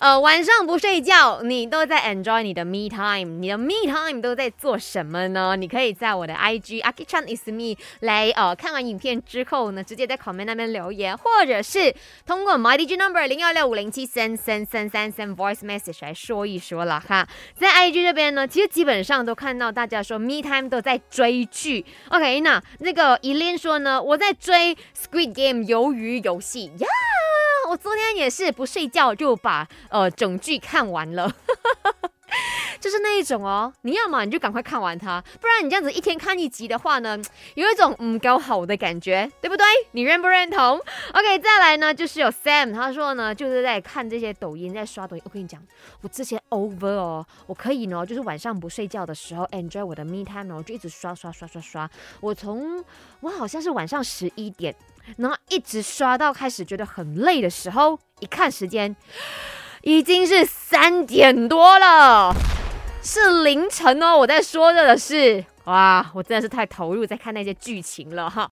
呃，晚上不睡觉，你都在 enjoy 你的 me time，你的 me time 都在做什么呢？你可以在我的 IG Aki Chan is me 来呃看完影片之后呢，直接在 comment 那边留言，或者是通过 my DJ number 零幺六五零七三三三三三 voice message 来说一说了哈。在 IG 这边呢，其实基本上都看到大家说 me time 都在追剧。OK，那那个 Elin 说呢，我在追 Squid Game 鱿鱼游戏呀。我昨天也是不睡觉就把呃整剧看完了，就是那一种哦。你要么你就赶快看完它，不然你这样子一天看一集的话呢，有一种嗯搞好的感觉，对不对？你认不认同？OK，再来呢，就是有 Sam，他说呢，就是在看这些抖音，在刷抖音。我跟你讲，我之前 over 哦，我可以呢，就是晚上不睡觉的时候 enjoy 我的 me time 哦，就一直刷刷刷刷刷。我从我好像是晚上十一点。然后一直刷到开始觉得很累的时候，一看时间，已经是三点多了，是凌晨哦。我在说着的是，哇，我真的是太投入在看那些剧情了哈。